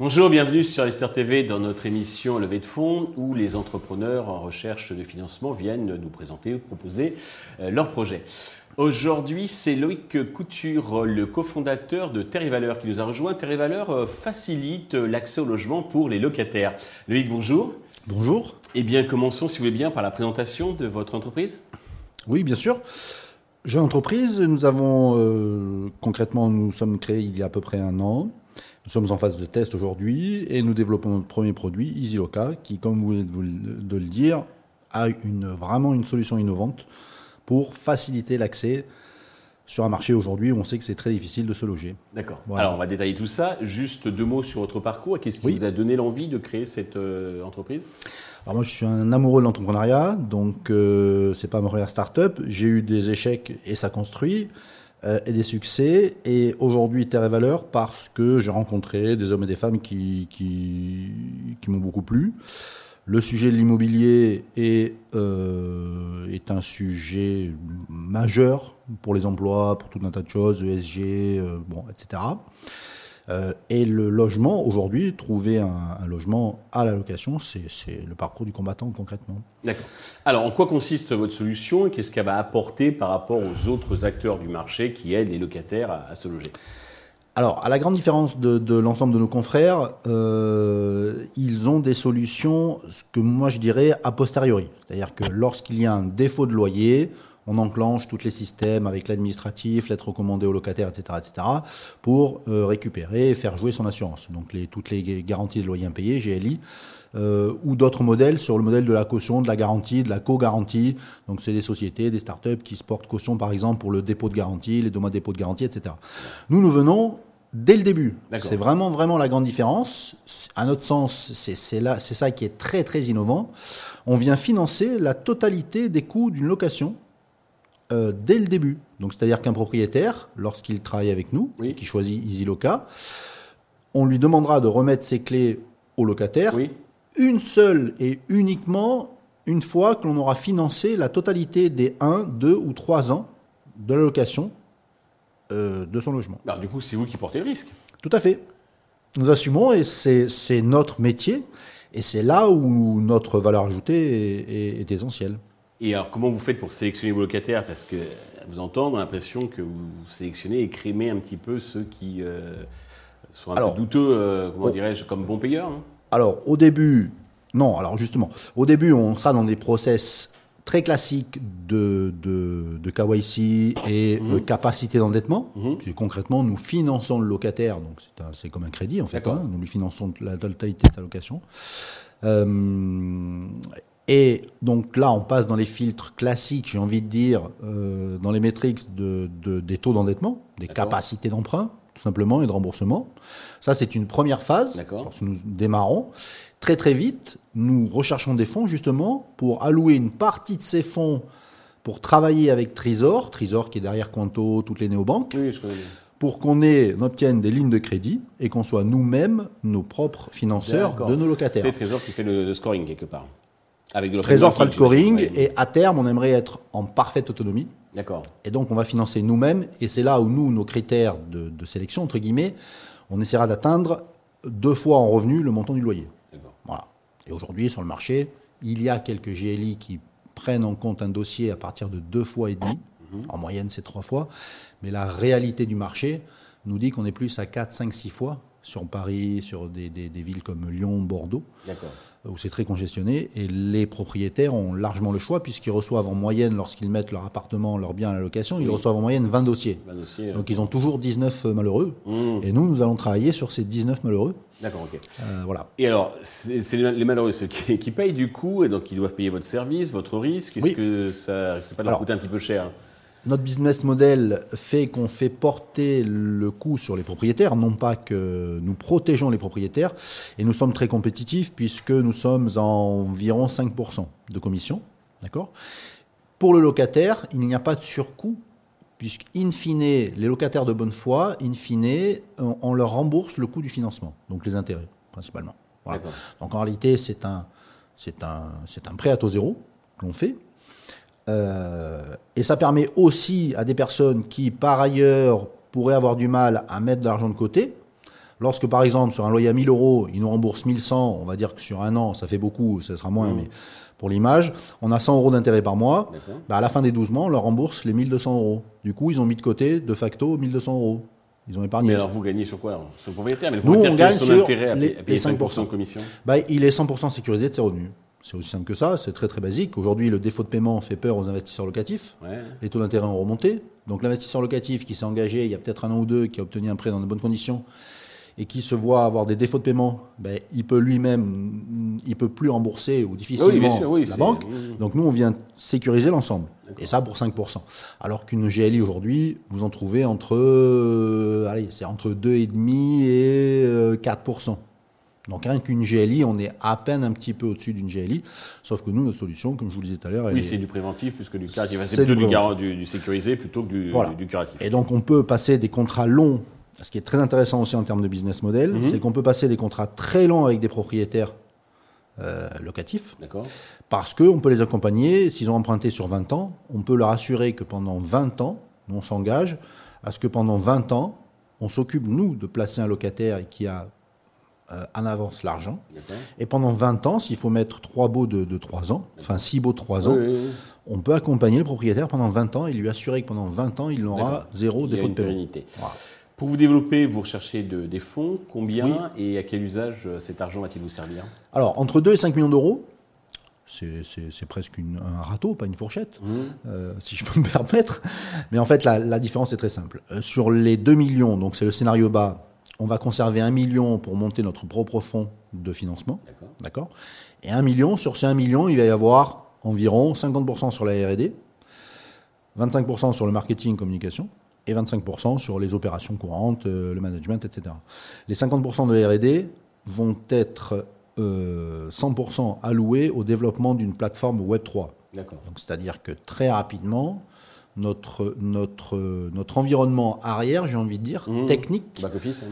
Bonjour, bienvenue sur Esther TV dans notre émission Levée de fonds où les entrepreneurs en recherche de financement viennent nous présenter ou proposer euh, leurs projets. Aujourd'hui, c'est Loïc Couture, le cofondateur de Terre Valeur, qui nous a rejoint. Terre Valeur euh, facilite l'accès au logement pour les locataires. Loïc, bonjour. Bonjour. Eh bien, commençons, si vous voulez bien, par la présentation de votre entreprise. Oui, bien sûr. Jeune entreprise, nous avons euh, concrètement, nous sommes créés il y a à peu près un an. Nous sommes en phase de test aujourd'hui et nous développons notre premier produit, EasyLoca, qui, comme vous venez de le dire, a une, vraiment une solution innovante pour faciliter l'accès sur un marché aujourd'hui où on sait que c'est très difficile de se loger. D'accord. Alors on va détailler tout ça. Juste deux mots sur votre parcours. Qu'est-ce qui vous a donné l'envie de créer cette euh, entreprise? Alors moi je suis un amoureux de l'entrepreneuriat, donc euh, c'est pas ma première start-up. J'ai eu des échecs et ça construit. Euh, et des succès. Et aujourd'hui, Terre et Valeur, parce que j'ai rencontré des hommes et des femmes qui, qui, qui m'ont beaucoup plu. Le sujet de l'immobilier est, euh, est un sujet majeur pour les emplois, pour tout un tas de choses, ESG, euh, bon, etc. Euh, et le logement, aujourd'hui, trouver un, logement à la location, c'est le parcours du combattant concrètement. D'accord. Alors, en quoi consiste votre solution et qu'est-ce qu'elle va apporter par rapport aux autres acteurs du marché qui aident les locataires à, se loger? Alors, à la grande différence de, l'ensemble de nos confrères, euh, ils ont des solutions, ce que moi je dirais a posteriori. C'est-à-dire que lorsqu'il y a un défaut de loyer, on enclenche tous les systèmes avec l'administratif, lettre recommandée au locataire, etc., etc., pour euh, récupérer et faire jouer son assurance. Donc les, toutes les garanties de loyer impayé, GLI, euh, ou d'autres modèles sur le modèle de la caution, de la garantie, de la co-garantie. Donc c'est des sociétés, des startups qui se portent caution par exemple pour le dépôt de garantie, les mois de dépôt de garantie, etc. Nous, nous venons dès le début. C'est vraiment, vraiment la grande différence. À notre sens, c'est ça qui est très, très innovant. On vient financer la totalité des coûts d'une location euh, dès le début. Donc, c'est-à-dire qu'un propriétaire, lorsqu'il travaille avec nous, qui choisit EasyLoca, on lui demandera de remettre ses clés au locataire une seule et uniquement une fois que l'on aura financé la totalité des 1, 2 ou 3 ans de la location euh, de son logement. Alors, du coup, c'est vous qui portez le risque. Tout à fait. Nous assumons et c'est notre métier et c'est là où notre valeur ajoutée est essentielle. Et alors, comment vous faites pour sélectionner vos locataires? Parce que, à vous entendre, on a l'impression que vous sélectionnez et crémez un petit peu ceux qui euh, sont un peu douteux, euh, comment dirais-je, comme bons payeurs. Hein. alors, au début, non, alors justement, au début, on sera dans des process très classiques de, de, de KYC et de mhm. capacité d'endettement. Mhm. Concrètement, nous finançons le locataire, donc c'est comme un crédit en fait, hein. nous lui finançons la totalité de sa location. Euh, et donc là, on passe dans les filtres classiques, j'ai envie de dire, euh, dans les métriques de, des taux d'endettement, des capacités d'emprunt, tout simplement, et de remboursement. Ça, c'est une première phase. Lorsque nous démarrons. Très très vite, nous recherchons des fonds justement pour allouer une partie de ces fonds pour travailler avec Trésor, Trésor qui est derrière Quanto, toutes les néobanques. Oui, je pour qu'on obtienne des lignes de crédit et qu'on soit nous-mêmes nos propres financeurs de nos locataires. C'est Trésor qui fait le scoring quelque part. Trésor fera le scoring et à terme, on aimerait être en parfaite autonomie. D'accord. Et donc, on va financer nous-mêmes et c'est là où nous, nos critères de, sélection, entre guillemets, on essaiera d'atteindre deux fois en revenu le montant du loyer. Voilà. Et aujourd'hui, sur le marché, il y a quelques GLI qui prennent en compte un dossier à partir de deux fois et demi. Mhm. En moyenne, c'est trois fois. Mais la réalité du marché nous dit qu'on est plus à 4, 5, 6 fois sur Paris, sur des, des villes comme Lyon, Bordeaux. D'accord où c'est très congestionné. Et les propriétaires ont largement le choix, puisqu'ils reçoivent en moyenne, lorsqu'ils mettent leur appartement, leur bien à la location, ils reçoivent en moyenne 20 dossiers. Donc ils ont toujours 19 malheureux. Mmh. Et nous, nous allons travailler sur ces 19 malheureux. D'accord, ok. Euh, voilà. Et alors, c'est les malheureux ceux qui, payent du coup, et donc ils doivent payer votre service, votre risque? Est-ce que ça risque pas de leur coûter un petit peu cher? Notre business model fait qu'on fait porter le coût sur les propriétaires, non pas que nous protégeons les propriétaires, et nous sommes très compétitifs puisque nous sommes à environ 5% de commission. D'accord? Pour le locataire, il n'y a pas de surcoût, puisque, in fine, les locataires de bonne foi, in fine, on leur rembourse le coût du financement, donc les intérêts, principalement. Donc en réalité, c'est un, c'est un, c'est un prêt à taux zéro l'on fait. Euh, et ça permet aussi à des personnes qui, par ailleurs, pourraient avoir du mal à mettre de l'argent de côté. Lorsque, par exemple, sur un loyer à 1000 euros, ils nous remboursent 1100, on va dire que sur un an, ça fait beaucoup, ça sera moins, mmh. mais pour l'image, on a 100 euros d'intérêt par mois. Bah à la fin des 12 mois, on leur rembourse les 1200 euros. Du coup, ils ont mis de côté, de facto, 1200 euros. Ils ont épargné. Mais alors, vous gagnez sur quoi Sur le propriétaire mais le Nous, on gagne sur intérêt à les, 5%, de commission bah, Il est 100% sécurisé de ses revenus. C'est aussi simple que ça, c'est très très basique. Aujourd'hui, le défaut de paiement fait peur aux investisseurs locatifs. Les taux d'intérêt ont remonté. Donc l'investisseur locatif qui s'est engagé il y a peut-être un an ou deux, qui a obtenu un prêt dans de bonnes conditions, et qui se voit avoir des défauts de paiement, ben, il peut lui-même, il peut plus rembourser ou difficilement la banque. Donc nous, on vient sécuriser l'ensemble. Et ça pour 5%. Alors qu'une GLI aujourd'hui, vous en trouvez entre, euh, allez, c'est entre 2,5 et 4%. Donc rien qu'une GLI, on est à peine un petit peu au-dessus d'une GLI, sauf que nous, notre solution, comme je vous le disais tout à l'heure... Oui, c'est du préventif plus que du curatif. C'est plutôt du, du, sécurisé plutôt que du, du curatif. Et donc on peut passer des contrats longs ce qui est très intéressant aussi en termes de business model, mhm. c'est qu'on peut passer des contrats très longs avec des propriétaires euh, locatifs. Parce qu'on peut les accompagner. S'ils ont emprunté sur 20 ans, on peut leur assurer que pendant 20 ans, on s'engage à ce que pendant 20 ans, on s'occupe, nous, de placer un locataire qui a en avance l'argent. Et pendant 20 ans, s'il faut mettre 3 baux de, de 3 ans, enfin 6 baux de 3 ans, on peut accompagner le propriétaire pendant 20 ans et lui assurer que pendant 20 ans, il n'aura zéro défaut de paiement. Pour vous développer, vous recherchez des fonds. Combien et à quel usage euh, cet argent va-t-il vous servir? Alors, entre 2 et 5 millions d'euros. C'est presque un râteau, pas une fourchette, mmh. euh, si je peux me permettre. Mais en fait, la, différence est très simple. Euh, sur les 2 millions, donc c'est le scénario bas, on va conserver 1 million pour monter notre propre fonds de financement. D'accord. Et 1 million, sur ces 1 million, il va y avoir environ 50% sur la RD, 25% sur le marketing communication, et 25% sur les opérations courantes, euh, le management, etc. Les 50% de RD vont être 100% euh, alloués au développement d'une plateforme Web3. C'est-à-dire que très rapidement, notre, notre, notre environnement arrière, j'ai envie de dire, mmh. technique,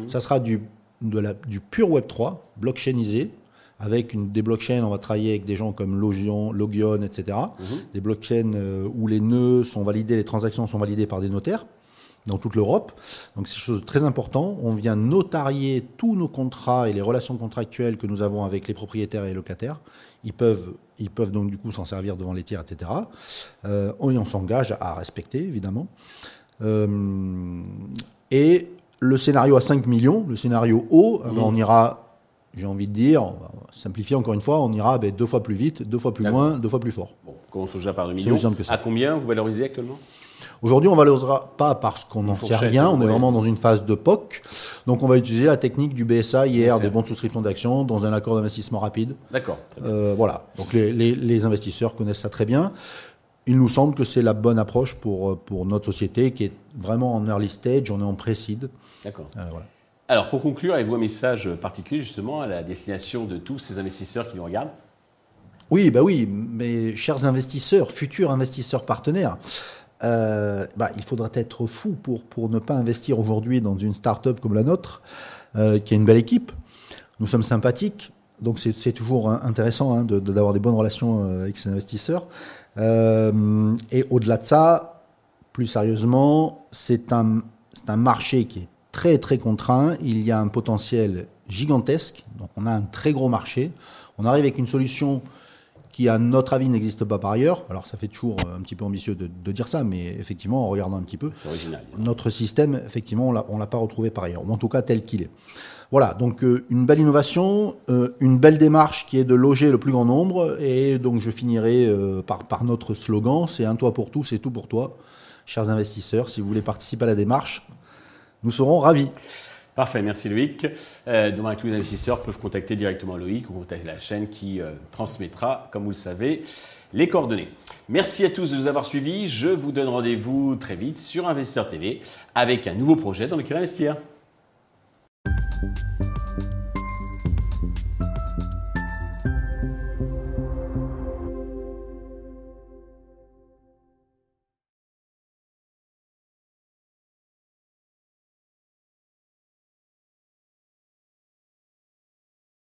ça sera du, de la, du pur Web3, blockchainisé, avec une, des blockchains, on va travailler avec des gens comme Logion, Logion etc. Mmh. Des blockchains euh, où les nœuds sont validés, les transactions sont validées par des notaires dans toute l'Europe. Donc c'est chose très important. On vient notarier tous nos contrats et les relations contractuelles que nous avons avec les propriétaires et les locataires. Ils peuvent, ils peuvent donc du coup s'en servir devant les tiers, etc. Euh, on, s'engage à respecter, évidemment. Euh, et le scénario à 5 millions, le scénario haut, eh ben, on ira, j'ai envie de dire, simplifier encore une fois, on ira ben, deux fois plus vite, deux fois plus loin, deux fois plus fort. Bon, commençons déjà par 2 millions. À combien vous valorisez actuellement? Aujourd'hui, on ne valorisera pas parce qu'on n'en sait rien. On est vraiment dans une phase de POC. Donc, on va utiliser la technique du BSA hier, des bons de souscription d'actions, dans un accord d'investissement rapide. D'accord. Euh, voilà. Donc, les, investisseurs connaissent ça très bien. Il nous semble que c'est la bonne approche pour, pour notre société qui est vraiment en early stage, on est en pré-seed. D'accord. Euh, Alors, pour conclure, avez-vous un message particulier justement à la destination de tous ces investisseurs qui nous regardent? Oui, bah oui, mes chers investisseurs, futurs investisseurs partenaires, euh, bah, il faudra être fou pour, pour ne pas investir aujourd'hui dans une start-up comme la nôtre, euh, qui a une belle équipe. Nous sommes sympathiques, donc c'est toujours intéressant hein, d'avoir des bonnes relations euh, avec ces investisseurs. et au-delà de ça, plus sérieusement, c'est un, un marché qui est très très contraint. Il y a un potentiel gigantesque, donc on a un très gros marché. On arrive avec une solution qui à notre avis n'existe pas par ailleurs. Alors ça fait toujours euh, un petit peu ambitieux de, dire ça, mais effectivement en regardant un petit peu, notre système, effectivement, on ne l'a pas retrouvé par ailleurs, ou en tout cas tel qu'il est. Voilà, donc euh, une belle innovation, euh, une belle démarche qui est de loger le plus grand nombre, et donc je finirai par, par notre slogan, c'est un toit pour tous, c'est tout pour toi. Chers investisseurs, si vous voulez participer à la démarche, nous serons ravis. Parfait, merci Loïc. Euh, demain, tous les investisseurs peuvent contacter directement Loïc ou contacter la chaîne qui euh, transmettra, comme vous le savez, les coordonnées. Merci à tous de nous avoir suivis. Je vous donne rendez-vous très vite sur Investisseur TV avec un nouveau projet dans lequel investir.